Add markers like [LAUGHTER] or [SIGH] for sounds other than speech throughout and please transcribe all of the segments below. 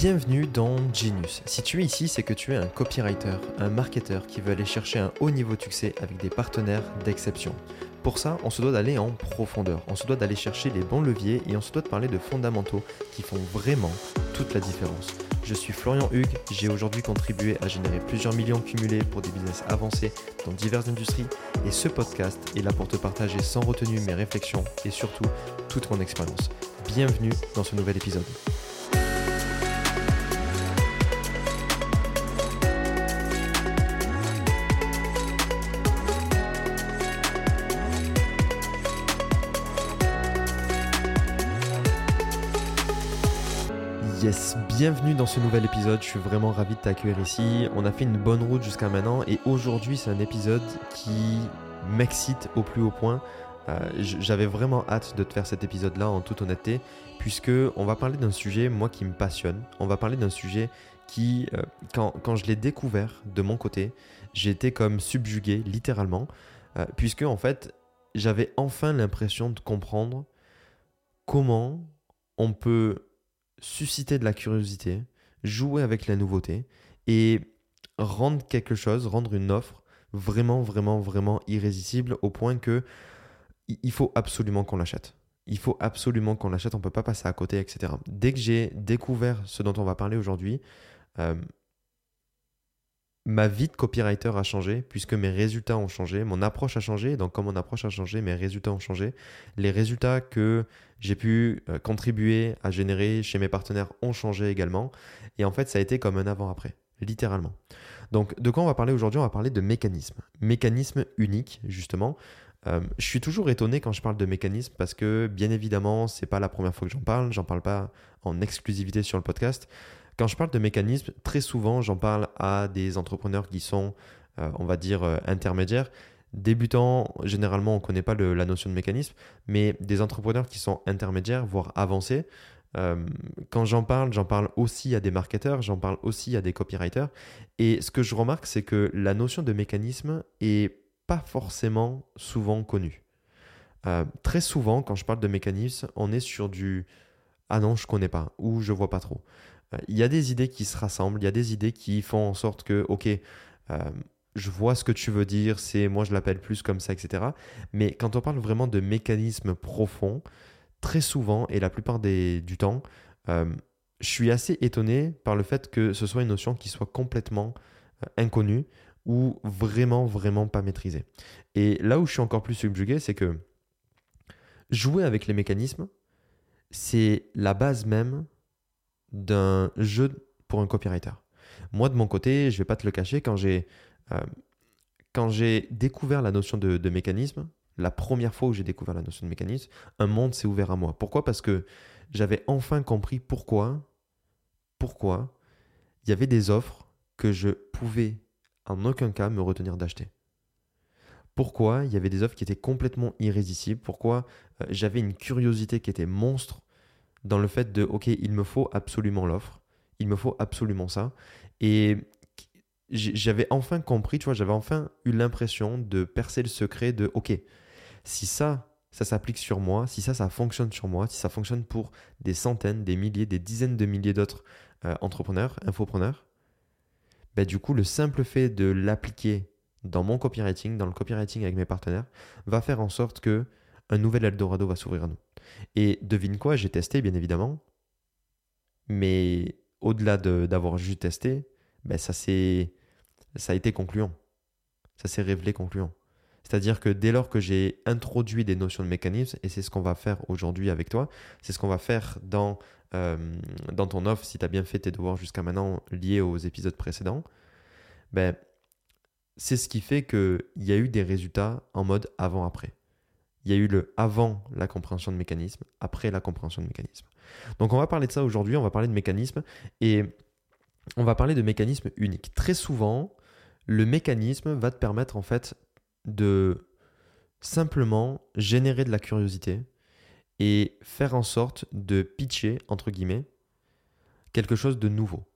Bienvenue dans Genius. Si tu es ici, c'est que tu es un copywriter, un marketeur qui veut aller chercher un haut niveau de succès avec des partenaires d'exception. Pour ça, on se doit d'aller en profondeur, on se doit d'aller chercher les bons leviers et on se doit de parler de fondamentaux qui font vraiment toute la différence. Je suis Florian Hugues, j'ai aujourd'hui contribué à générer plusieurs millions cumulés pour des business avancés dans diverses industries et ce podcast est là pour te partager sans retenue mes réflexions et surtout toute mon expérience. Bienvenue dans ce nouvel épisode. Yes, bienvenue dans ce nouvel épisode. Je suis vraiment ravi de t'accueillir ici. On a fait une bonne route jusqu'à maintenant et aujourd'hui c'est un épisode qui m'excite au plus haut point. Euh, j'avais vraiment hâte de te faire cet épisode-là en toute honnêteté, puisque on va parler d'un sujet moi qui me passionne. On va parler d'un sujet qui, euh, quand, quand, je l'ai découvert de mon côté, été comme subjugué littéralement, euh, puisque en fait j'avais enfin l'impression de comprendre comment on peut susciter de la curiosité, jouer avec la nouveauté et rendre quelque chose, rendre une offre vraiment, vraiment, vraiment irrésistible au point que il faut absolument qu'on l'achète. Il faut absolument qu'on l'achète, on ne peut pas passer à côté, etc. Dès que j'ai découvert ce dont on va parler aujourd'hui, euh, ma vie de copywriter a changé puisque mes résultats ont changé, mon approche a changé. Donc, comme mon approche a changé, mes résultats ont changé. Les résultats que j'ai pu euh, contribuer à générer chez mes partenaires ont changé également. Et en fait, ça a été comme un avant-après, littéralement. Donc, de quoi on va parler aujourd'hui? On va parler de mécanismes. Mécanismes uniques, justement. Euh, je suis toujours étonné quand je parle de mécanismes parce que, bien évidemment, c'est pas la première fois que j'en parle. J'en parle pas en exclusivité sur le podcast. Quand je parle de mécanismes, très souvent, j'en parle à des entrepreneurs qui sont, euh, on va dire, euh, intermédiaires. Débutants, généralement, on ne connaît pas la notion de mécanisme, mais des entrepreneurs qui sont intermédiaires, voire avancés. Euh, quand j'en parle, j'en parle aussi à des marketeurs, j'en parle aussi à des copywriters. Et ce que je remarque, c'est que la notion de mécanisme est pas forcément souvent connue. très souvent, quand je parle de mécanisme, on est sur du ah non, je connais pas ou je vois pas trop il y a des idées qui se rassemblent, il y a des idées qui font en sorte que, ok, euh, je vois ce que tu veux dire, c'est moi je l'appelle plus comme ça, etc. Mais quand on parle vraiment de mécanismes profonds, très souvent et la plupart du temps, euh, je suis assez étonné par le fait que ce soit une notion qui soit complètement euh, inconnue ou vraiment, vraiment pas maîtrisée. Et là où je suis encore plus subjugué, c'est que jouer avec les mécanismes, c'est la base même d'un jeu pour un copywriter. Moi, de mon côté, je vais pas te le cacher, quand j'ai euh, découvert la notion de, mécanisme, la première fois où j'ai découvert la notion de mécanisme, un monde s'est ouvert à moi. Pourquoi? Parce que j'avais enfin compris pourquoi, pourquoi il y avait des offres que je pouvais en aucun cas me retenir d'acheter. Pourquoi il y avait des offres qui étaient complètement irrésistibles, pourquoi euh, j'avais une curiosité qui était monstre? Dans le fait de, OK, il me faut absolument l'offre, il me faut absolument ça. Et j'avais enfin compris, tu vois, j'avais enfin eu l'impression de percer le secret de, OK, si ça, ça s'applique sur moi, si ça, ça fonctionne sur moi, si ça fonctionne pour des centaines, des milliers, des dizaines de milliers d'autres euh, entrepreneurs, infopreneurs, ben, du coup, le simple fait de l'appliquer dans mon copywriting, dans le copywriting avec mes partenaires, va faire en sorte que un nouvel Eldorado va s'ouvrir à nous. Et devine quoi, j'ai testé bien évidemment, mais au-delà d'avoir juste testé, ben ça, ça a été concluant. Ça s'est révélé concluant. C'est-à-dire que dès lors que j'ai introduit des notions de mécanisme, et c'est ce qu'on va faire aujourd'hui avec toi, c'est ce qu'on va faire dans, euh, dans ton offre, si tu as bien fait tes devoirs jusqu'à maintenant liés aux épisodes précédents, ben, c'est ce qui fait qu'il y a eu des résultats en mode avant-après il y a eu le avant la compréhension de mécanisme, après la compréhension de mécanisme. Donc on va parler de ça aujourd'hui, on va parler de mécanisme et on va parler de mécanisme unique. Très souvent, le mécanisme va te permettre en fait de simplement générer de la curiosité et faire en sorte de pitcher, entre guillemets, quelque chose de nouveau.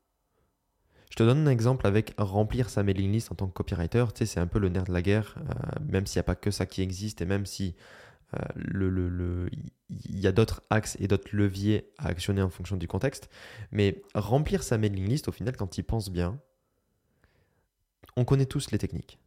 Je te donne un exemple avec remplir sa mailing list en tant que copywriter. Tu sais, c'est un peu le nerf de la guerre, euh, même s'il n'y a pas que ça qui existe et même si le, il y a d'autres axes et d'autres leviers à actionner en fonction du contexte. Mais remplir sa mailing list, au final, quand il pense bien, on connaît tous les techniques.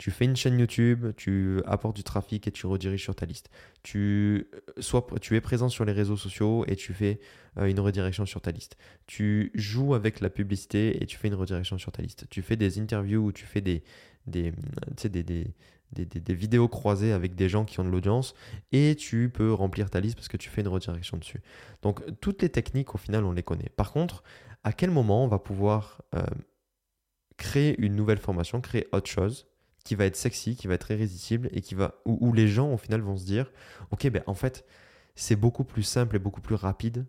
Tu fais une chaîne YouTube, tu apportes du trafic et tu rediriges sur ta liste. Tu, euh, tu es présent sur les réseaux sociaux et tu fais euh, une redirection sur ta liste. Tu joues avec la publicité et tu fais une redirection sur ta liste. Tu fais des interviews ou tu fais des, des, des, des, des, des, vidéos croisées avec des gens qui ont de l'audience et tu peux remplir ta liste parce que tu fais une redirection dessus. Donc toutes les techniques au final on les connaît. Par contre, à quel moment on va pouvoir euh, créer une nouvelle formation, créer autre chose qui va être sexy, qui va être irrésistible et qui va où, les gens au final vont se dire ok ben en fait c'est beaucoup plus simple et beaucoup plus rapide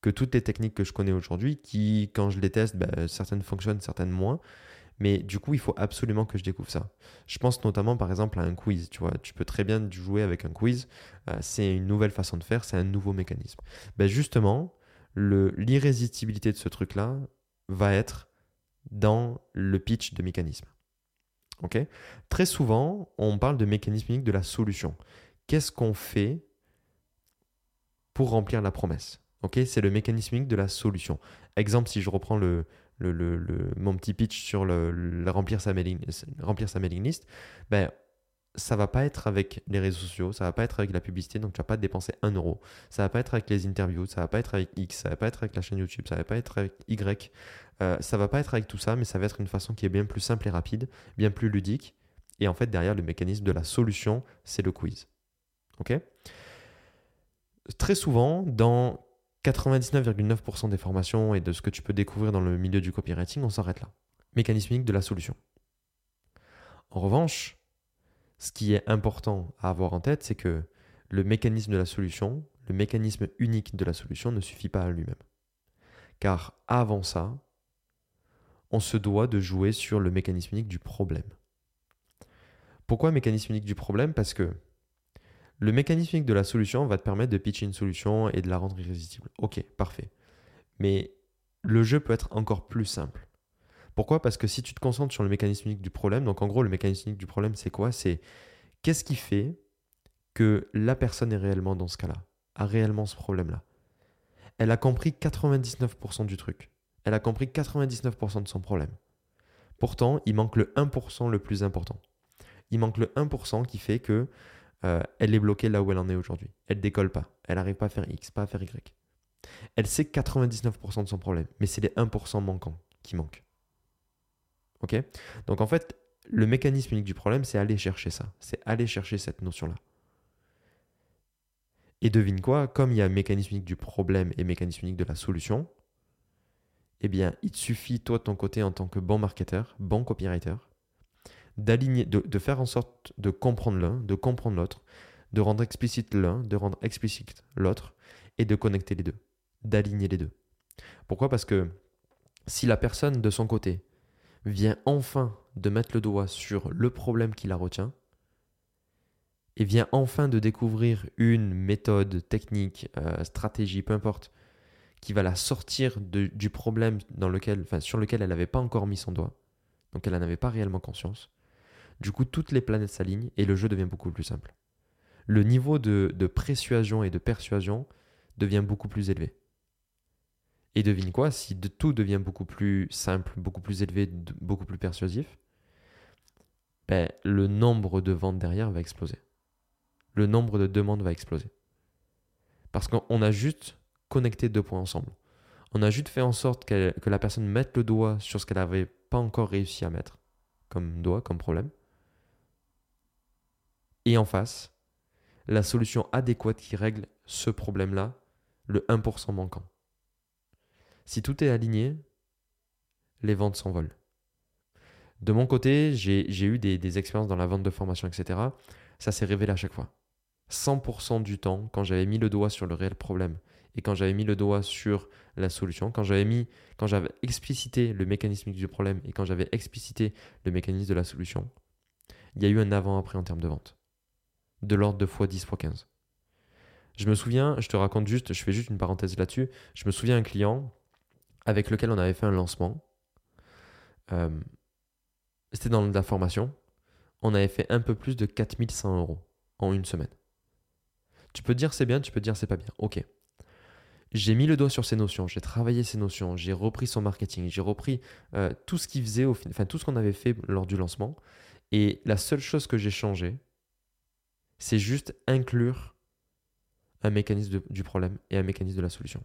que toutes les techniques que je connais aujourd'hui qui quand je les teste ben, certaines fonctionnent certaines moins. Mais du coup il faut absolument que je découvre ça. Je pense notamment par exemple à un quiz tu vois. Tu peux très bien jouer avec un quiz. Euh, c'est une nouvelle façon de faire c'est un nouveau mécanisme. Ben justement l'irrésistibilité de ce truc là va être dans le pitch de mécanisme Très souvent, on parle de mécanisme unique de la solution. Qu'est-ce qu'on fait pour remplir la promesse? C'est le mécanisme unique de la solution. Exemple, si je reprends le, mon petit pitch sur le, remplir, sa mailing, remplir sa mailing list, ben, ça va pas être avec les réseaux sociaux, ça va pas être avec la publicité, donc tu vas pas dépenser un euro. Ça va pas être avec les interviews, ça va pas être avec X, ça va pas être avec la chaîne YouTube, ça va pas être avec Y. Euh, ça va pas être avec tout ça, mais ça va être une façon qui est bien plus simple et rapide, bien plus ludique. Et en fait, derrière le mécanisme de la solution, c'est le quiz. Ok? Très souvent, dans 99,9% des formations et de ce que tu peux découvrir dans le milieu du copywriting, on s'arrête là. Mécanisme unique de la solution. En revanche, ce qui est important à avoir en tête, c'est que le mécanisme de la solution, le mécanisme unique de la solution ne suffit pas à lui-même. Car avant ça, on se doit de jouer sur le mécanisme unique du problème. Pourquoi mécanisme unique du problème? Parce que le mécanisme unique de la solution va te permettre de pitcher une solution et de la rendre irrésistible. Ok, parfait. Mais le jeu peut être encore plus simple. Pourquoi? Parce que si tu te concentres sur le mécanisme unique du problème, donc en gros le mécanisme unique du problème c'est quoi? C'est qu'est-ce qui fait que la personne est réellement dans ce cas-là, a réellement ce problème-là? Elle a compris 99% du truc. Elle a compris 99% de son problème. Pourtant, il manque le 1% le plus important. Il manque le 1% qui fait que euh, elle est bloquée là où elle en est aujourd'hui. Elle décolle pas. Elle n'arrive pas à faire X, pas à faire Y. Elle sait 99% de son problème, mais c'est les 1% manquants qui manquent. Donc en fait, le mécanisme unique du problème, c'est aller chercher ça. C'est aller chercher cette notion-là. Et devine quoi, comme il y a mécanisme unique du problème et mécanisme unique de la solution, eh bien, il te suffit, toi, de ton côté, en tant que bon marketeur, bon copywriter, d'aligner, de, faire en sorte de comprendre l'un, de comprendre l'autre, de rendre explicite l'un, de rendre explicite l'autre, et de connecter les deux, d'aligner les deux. Pourquoi? Parce que si la personne de son côté vient enfin de mettre le doigt sur le problème qui la retient, et vient enfin de découvrir une méthode, technique, euh, stratégie, peu importe, qui va la sortir du problème sur lequel elle n'avait pas encore mis son doigt. Donc elle n'en avait pas réellement conscience. Du coup, toutes les planètes s'alignent et le jeu devient beaucoup plus simple. Le niveau de, de persuasion et de persuasion devient beaucoup plus élevé. Et devine quoi, si tout devient beaucoup plus simple, beaucoup plus élevé, beaucoup plus persuasif, ben, le nombre de ventes derrière va exploser. Le nombre de demandes va exploser. Parce qu'on a juste connecter deux points ensemble. On a juste fait en sorte que la personne mette le doigt sur ce qu'elle n'avait pas encore réussi à mettre comme doigt, comme problème. Et en face, la solution adéquate qui règle ce problème-là, le 1% manquant. Si tout est aligné, les ventes s'envolent. De mon côté, j'ai eu des, expériences dans la vente de formation, etc. Ça s'est révélé à chaque fois. 100% du temps, quand j'avais mis le doigt sur le réel problème et quand j'avais mis le doigt sur la solution, quand j'avais explicité le mécanisme du problème et quand j'avais explicité le mécanisme de la solution, il y a eu un avant-après en termes de vente. De l'ordre de x10, x15. Je me souviens, je te raconte juste, je fais juste une parenthèse là-dessus. Je me souviens un client avec lequel on avait fait un lancement. Euh, c'était dans la formation. On avait fait un peu plus de 4100 euros en une semaine. Tu peux dire c'est bien, tu peux dire c'est pas bien. Ok. J'ai mis le doigt sur ces notions, j'ai travaillé ces notions, j'ai repris son marketing, j'ai repris euh, tout ce qu'il faisait, enfin tout ce qu'on avait fait lors du lancement. Et la seule chose que j'ai changé, c'est juste inclure un mécanisme du problème et un mécanisme de la solution.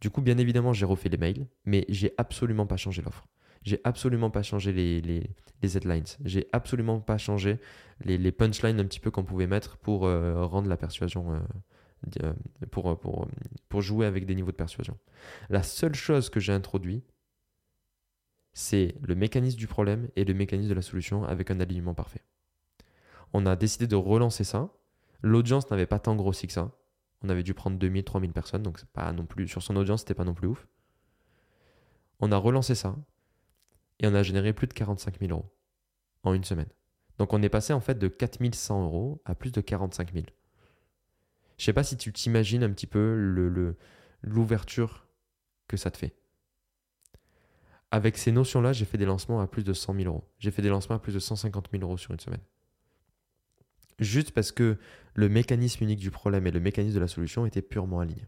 Du coup, bien évidemment, j'ai refait les mails, mais j'ai absolument pas changé l'offre. J'ai absolument pas changé les, headlines. J'ai absolument pas changé les, punchlines un petit peu qu'on pouvait mettre pour euh, rendre la persuasion, euh, euh, pour, pour, pour jouer avec des niveaux de persuasion. La seule chose que j'ai introduit, c'est le mécanisme du problème et le mécanisme de la solution avec un alignement parfait. On a décidé de relancer ça. L'audience n'avait pas tant grossi que ça. On avait dû prendre 2000, 3000 personnes, donc c'est pas non plus sur son audience, c'était pas non plus ouf. On a relancé ça et on a généré plus de 45 000 euros en une semaine. Donc on est passé en fait de 4100 euros à plus de 45 000. Je sais pas si tu t'imagines un petit peu l'ouverture que ça te fait. Avec ces notions-là, j'ai fait des lancements à plus de 100 000 euros. J'ai fait des lancements à plus de 150 000 euros sur une semaine. Juste parce que le mécanisme unique du problème et le mécanisme de la solution étaient purement alignés.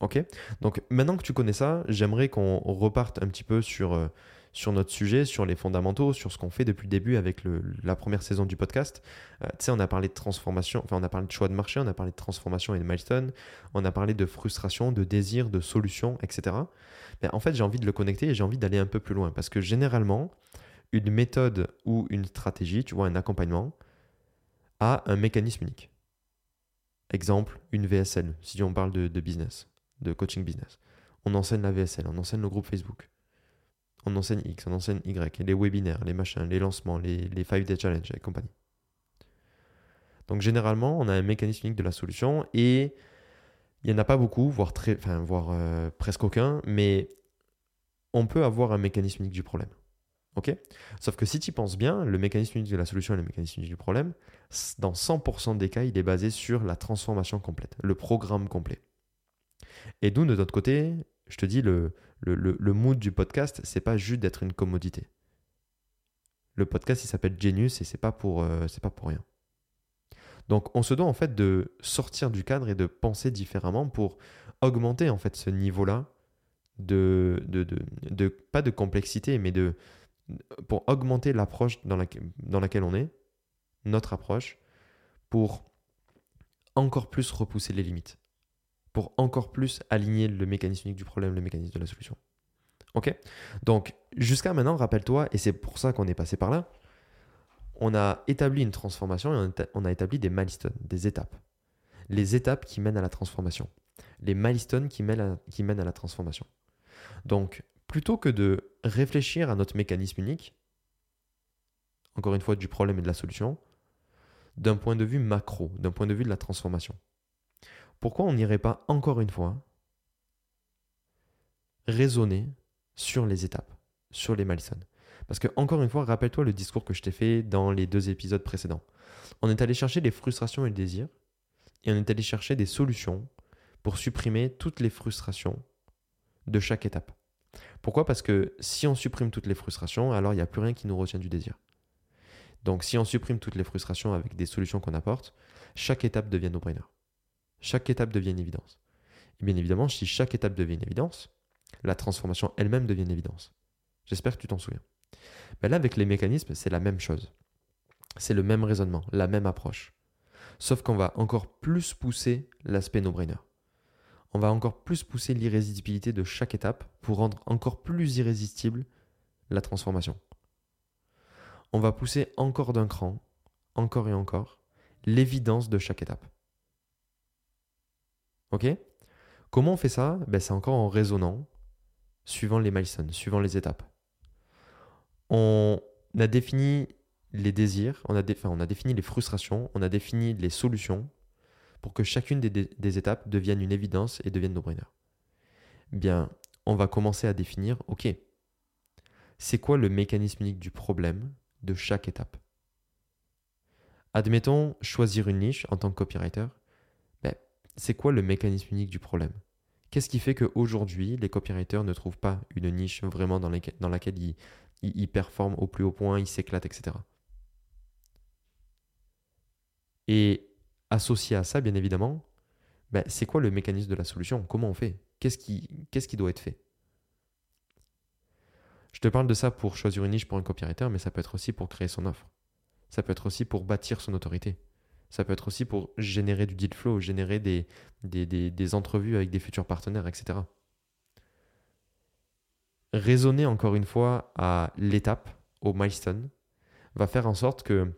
Ok? Donc maintenant que tu connais ça, j'aimerais qu'on reparte un petit peu sur, euh, sur notre sujet, sur les fondamentaux, sur ce qu'on fait depuis le début avec la première saison du podcast. Euh, tu sais, on a parlé de transformation, enfin on a parlé de choix de marché, on a parlé de transformation et de milestone, on a parlé de frustration, de désir, de solution, etc. Mais en fait, j'ai envie de le connecter et j'ai envie d'aller un peu plus loin parce que généralement, une méthode ou une stratégie, tu vois, un accompagnement, a un mécanisme unique. Exemple, une VSL, si on parle de, business, de coaching business. On enseigne la VSL, on enseigne le groupe Facebook. On enseigne X, on enseigne Y, les webinaires, les machins, les lancements, les, les 5-day challenge et compagnie. Donc généralement, on a un mécanisme unique de la solution et il n'y en a pas beaucoup, voire euh, presque aucun, mais on peut avoir un mécanisme unique du problème. Sauf que si tu penses bien, le mécanisme unique de la solution et le mécanisme unique du problème, dans 100% des cas, il est basé sur la transformation complète, le programme complet. Et d'où, de notre côté, je te dis, le, mood du podcast, c'est pas juste d'être une commodité. Le podcast, il s'appelle Genius et c'est pas pour, euh, pas pour rien. Donc, on se doit en fait de sortir du cadre et de penser différemment pour augmenter en fait ce niveau-là de, pas de complexité, mais de, pour augmenter l'approche dans, dans laquelle on est, notre approche, pour encore plus repousser les limites, pour encore plus aligner le mécanisme unique du problème, le mécanisme de la solution. Ok? Donc, jusqu'à maintenant, rappelle-toi, et c'est pour ça qu'on est passé par là, on a établi une transformation et on a établi des milestones, des étapes. Les étapes qui mènent à la transformation. Les milestones qui mènent qui mènent à la transformation. Donc, plutôt que de réfléchir à notre mécanisme unique, encore une fois du problème et de la solution, d'un point de vue macro, d'un point de vue de la transformation. Pourquoi on n'irait pas encore une fois raisonner sur les étapes, sur les milestones? Parce que, encore une fois, rappelle-toi le discours que je t'ai fait dans les deux épisodes précédents. On est allé chercher les frustrations et le désir, et on est allé chercher des solutions pour supprimer toutes les frustrations de chaque étape. Pourquoi? Parce que si on supprime toutes les frustrations, alors il n'y a plus rien qui nous retient du désir. Donc si on supprime toutes les frustrations avec des solutions qu'on apporte, chaque étape devient no-brainer. Chaque étape devient une évidence. Et bien évidemment, si chaque étape devient une évidence, la transformation elle-même devient une évidence. J'espère que tu t'en souviens. Mais là, avec les mécanismes, c'est la même chose. C'est le même raisonnement, la même approche. Sauf qu'on va encore plus pousser l'aspect no-brainer on va encore plus pousser l'irrésistibilité de chaque étape pour rendre encore plus irrésistible la transformation. On va pousser encore d'un cran, encore et encore, l'évidence de chaque étape. Ok? Comment on fait ça? Ben, C'est encore en raisonnant, suivant les milestones, suivant les étapes. On a défini les désirs, on a, on a défini les frustrations, on a défini les solutions, pour que chacune des, étapes devienne une évidence et devienne no-brainer. Bien, on va commencer à définir, ok, c'est quoi le mécanisme unique du problème de chaque étape? Admettons, choisir une niche en tant que copywriter, ben, c'est quoi le mécanisme unique du problème? Qu'est-ce qui fait qu'aujourd'hui, les copywriters ne trouvent pas une niche vraiment dans, laquelle ils, ils performent au plus haut point, ils s'éclatent, etc. Et associé à ça, bien évidemment, ben, c'est quoi le mécanisme de la solution? Comment on fait? Qu'est-ce qui, qu'est-ce qui doit être fait? Je te parle de ça pour choisir une niche pour un copywriter, mais ça peut être aussi pour créer son offre. Ça peut être aussi pour bâtir son autorité. Ça peut être aussi pour générer du deal flow, générer des, des, des, entrevues avec des futurs partenaires, etc. Raisonner encore une fois à l'étape, au milestone, va faire en sorte que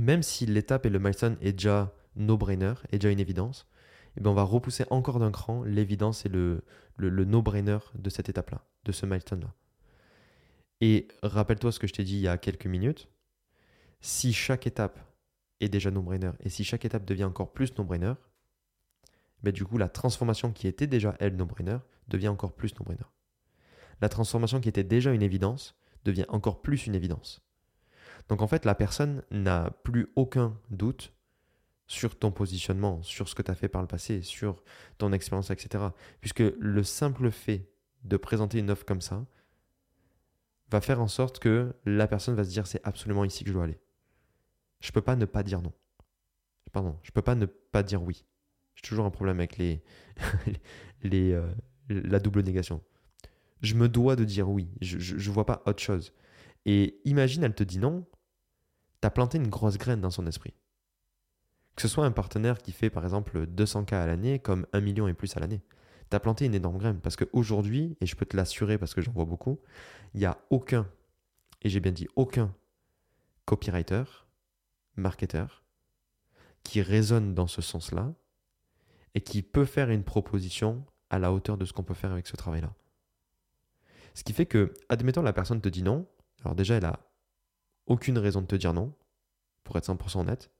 même si l'étape et le milestone est déjà no-brainer, est déjà une évidence, eh bien on va repousser encore d'un cran l'évidence et le no-brainer de cette étape-là, de ce milestone-là. Et rappelle-toi ce que je t'ai dit il y a quelques minutes, si chaque étape est déjà no-brainer et si chaque étape devient encore plus no-brainer, ben du coup la transformation qui était déjà elle no-brainer devient encore plus no-brainer. La transformation qui était déjà une évidence devient encore plus une évidence. Donc en fait, la personne n'a plus aucun doute sur ton positionnement, sur ce que tu as fait par le passé, sur ton expérience, etc. Puisque le simple fait de présenter une offre comme ça va faire en sorte que la personne va se dire c'est absolument ici que je dois aller. Je peux pas ne pas dire non. Pardon, je peux pas ne pas dire oui. J'ai toujours un problème avec les, [LAUGHS] les, euh, la double négation. Je me dois de dire oui. Je ne vois pas autre chose. Et imagine, elle te dit non, tu as planté une grosse graine dans son esprit. Que ce soit un partenaire qui fait par exemple 200K à l'année comme 1 million et plus à l'année. Tu as planté une énorme graine parce qu'aujourd'hui, et je peux te l'assurer parce que j'en vois beaucoup, il n'y a aucun, et j'ai bien dit aucun, copywriter, marketeur, qui résonne dans ce sens-là et qui peut faire une proposition à la hauteur de ce qu'on peut faire avec ce travail-là. Ce qui fait que, admettons, la personne te dit non, alors déjà, elle a aucune raison de te dire non, pour être 100% honnête.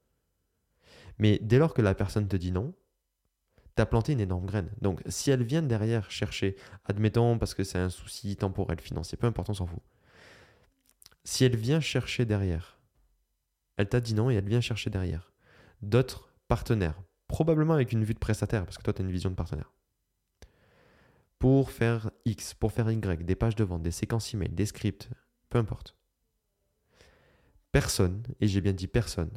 Mais dès lors que la personne te dit non, tu as planté une énorme graine. Donc si elle vient derrière chercher, admettons parce que c'est un souci temporel, financier, peu importe, on s'en fout. Si elle vient chercher derrière, elle t'a dit non et elle vient chercher derrière d'autres partenaires, probablement avec une vue de prestataire, parce que toi tu as une vision de partenaire, pour faire X, pour faire Y, des pages de vente, des séquences email, des scripts, peu importe. Personne, et j'ai bien dit personne,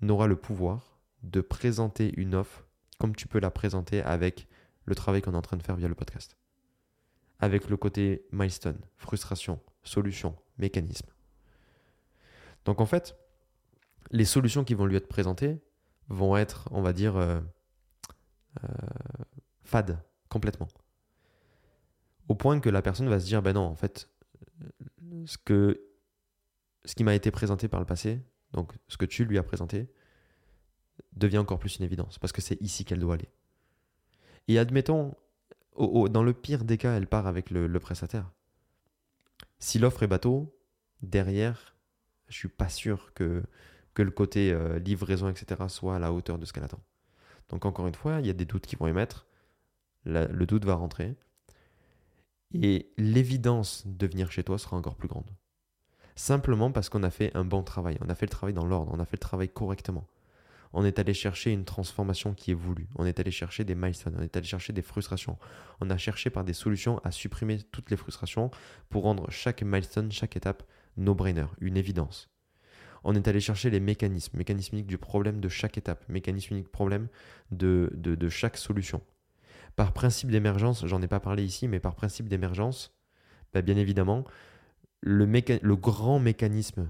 n'aura le pouvoir de présenter une offre comme tu peux la présenter avec le travail qu'on est en train de faire via le podcast. Avec le côté milestone, frustration, solution, mécanisme. Donc en fait, les solutions qui vont lui être présentées vont être, on va dire, euh, euh, fades complètement. Au point que la personne va se dire, ben non, en fait, ce, que, ce qui m'a été présenté par le passé, donc ce que tu lui as présenté, devient encore plus une évidence, parce que c'est ici qu'elle doit aller. Et admettons, dans le pire des cas, elle part avec le, prestataire. Si l'offre est bateau, derrière, je suis pas sûr que, le côté euh, livraison, etc., soit à la hauteur de ce qu'elle attend. Donc encore une fois, il y a des doutes qui vont émettre, le doute va rentrer, et l'évidence de venir chez toi sera encore plus grande. Simplement parce qu'on a fait un bon travail, on a fait le travail dans l'ordre, on a fait le travail correctement. On est allé chercher une transformation qui est voulue, on est allé chercher des milestones, on est allé chercher des frustrations, on a cherché par des solutions à supprimer toutes les frustrations pour rendre chaque milestone, chaque étape no-brainer, une évidence. On est allé chercher les mécanismes, mécanismes uniques du problème de chaque étape, mécanismes uniques problème de, de, de chaque solution. Par principe d'émergence, j'en ai pas parlé ici, mais par principe d'émergence, bah, bien évidemment, le, le grand mécanisme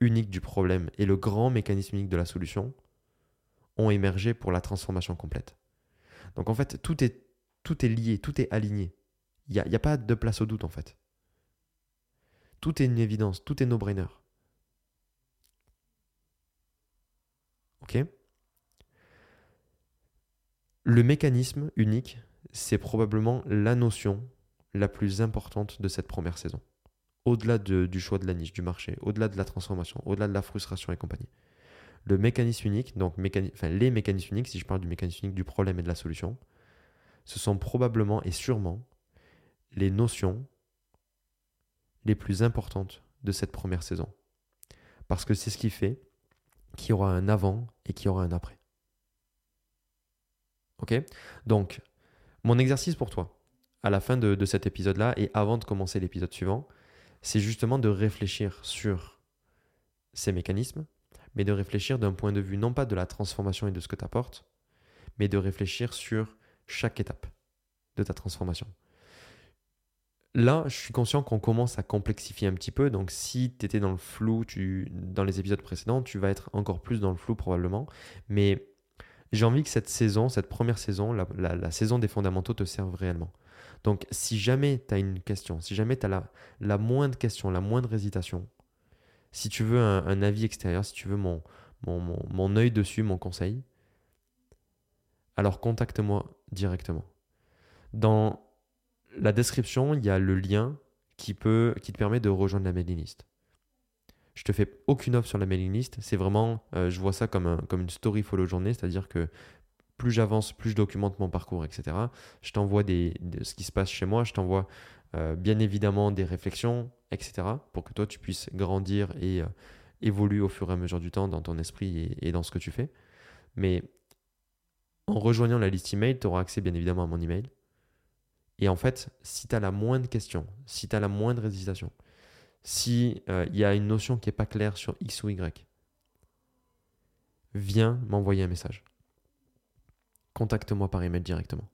unique du problème et le grand mécanisme unique de la solution ont émergé pour la transformation complète. Donc en fait, tout est, tout est lié, tout est aligné. Il n'y a, a, pas de place au doute en fait. Tout est une évidence, tout est no-brainer. Ok le mécanisme unique, c'est probablement la notion la plus importante de cette première saison. Au-delà du choix de la niche, du marché, au-delà de la transformation, au-delà de la frustration et compagnie. Le mécanisme unique, donc les mécanismes uniques, si je parle du mécanisme unique du problème et de la solution, ce sont probablement et sûrement les notions les plus importantes de cette première saison. Parce que c'est ce qui fait qu'il y aura un avant et qu'il y aura un après. Ok? Donc, mon exercice pour toi, à la fin de, cet épisode-là et avant de commencer l'épisode suivant, c'est justement de réfléchir sur ces mécanismes, mais de réfléchir d'un point de vue non pas de la transformation et de ce que tu apportes, mais de réfléchir sur chaque étape de ta transformation. Là, je suis conscient qu'on commence à complexifier un petit peu. Donc, si tu étais dans le flou tu, dans les épisodes précédents, tu vas être encore plus dans le flou probablement. Mais j'ai envie que cette saison, cette première saison, la, saison des fondamentaux te serve réellement. Donc, si jamais tu as une question, si jamais tu as la, la, moindre question, la moindre hésitation, si tu veux un, avis extérieur, si tu veux mon, mon, œil dessus, mon conseil, alors contacte-moi directement. Dans la description, il y a le lien qui, peut, qui te permet de rejoindre la mailing list. Je te fais aucune offre sur la mailing list. C'est vraiment, euh, je vois ça comme, une story follow journée, c'est-à-dire que plus j'avance, plus je documente mon parcours, etc. Je t'envoie ce qui se passe chez moi, je t'envoie euh, bien évidemment des réflexions, etc. pour que toi tu puisses grandir et euh, évoluer au fur et à mesure du temps dans ton esprit et, dans ce que tu fais. Mais en rejoignant la liste email, tu auras accès bien évidemment à mon email. Et en fait, si tu as la moindre question, si tu as la moindre hésitation, s'il euh, il y a une notion qui n'est pas claire sur X ou Y, viens m'envoyer un message. Contacte-moi par email directement.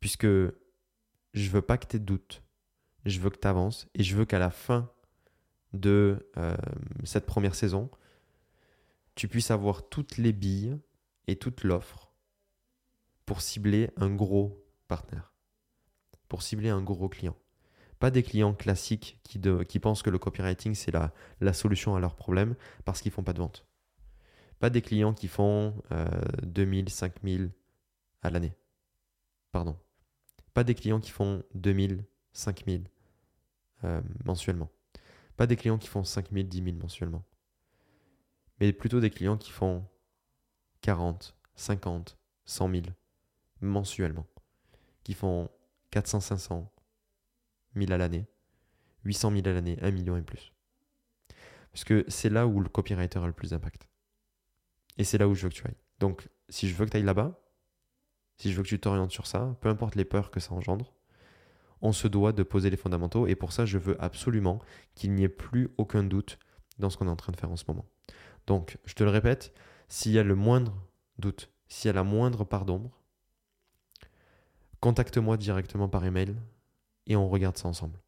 Puisque je veux pas que tu aies doutes. Je veux que tu avances et je veux qu'à la fin de euh, cette première saison, tu puisses avoir toutes les billes et toute l'offre pour cibler un gros partenaire, pour cibler un gros client. Pas des clients classiques qui, pensent que le copywriting, c'est la, solution à leurs problèmes parce qu'ils font pas de vente. Pas des clients qui font euh, 2000, 5000 à l'année. Pardon. Pas des clients qui font 2000, 5000 euh, mensuellement. Pas des clients qui font 5000, 10 000 mensuellement. Mais plutôt des clients qui font 40, 50, 100 000 mensuellement qui font 400, 500 1000 à l'année, 800 000 à l'année, 1 million et plus. Parce que c'est là où le copywriter a le plus d'impact. Et c'est là où je veux que tu ailles. Donc, si je veux que tu ailles là-bas, si je veux que tu t'orientes sur ça, peu importe les peurs que ça engendre, on se doit de poser les fondamentaux. Et pour ça, je veux absolument qu'il n'y ait plus aucun doute dans ce qu'on est en train de faire en ce moment. Donc, je te le répète, s'il y a le moindre doute, s'il y a la moindre part d'ombre, contacte-moi directement par email et on regarde ça ensemble.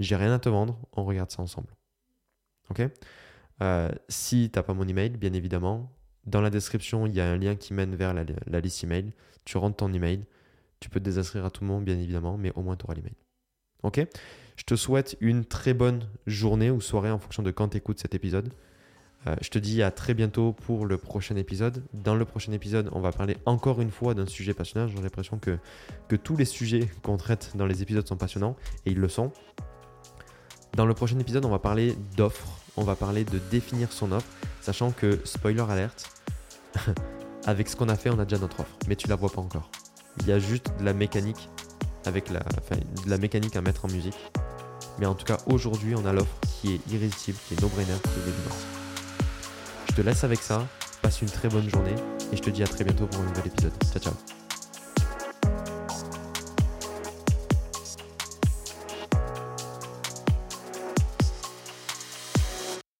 J'ai rien à te vendre, on regarde ça ensemble. Ok? Euh, Si tu n'as pas mon email, bien évidemment, dans la description, il y a un lien qui mène vers la, liste email. Tu rentres ton email. Tu peux te désinscrire à tout le monde, bien évidemment, mais au moins tu auras l'email. Ok? Je te souhaite une très bonne journée ou soirée en fonction de quand tu écoutes cet épisode. Euh, je te dis à très bientôt pour le prochain épisode. Dans le prochain épisode, on va parler encore une fois d'un sujet passionnant. J'ai l'impression que, que tous les sujets qu'on traite dans les épisodes sont passionnants, et ils le sont. Dans le prochain épisode, on va parler d'offres, on va parler de définir son offre, sachant que, spoiler alerte, [LAUGHS] avec ce qu'on a fait, on a déjà notre offre, mais tu la vois pas encore. Il y a juste de la mécanique, avec la, de la mécanique à mettre en musique. Mais en tout cas, aujourd'hui, on a l'offre qui est irrésistible, qui est no-brainer, qui est évidente. Je te laisse avec ça. Passe une très bonne journée et je te dis à très bientôt pour un nouvel épisode. Ciao ciao.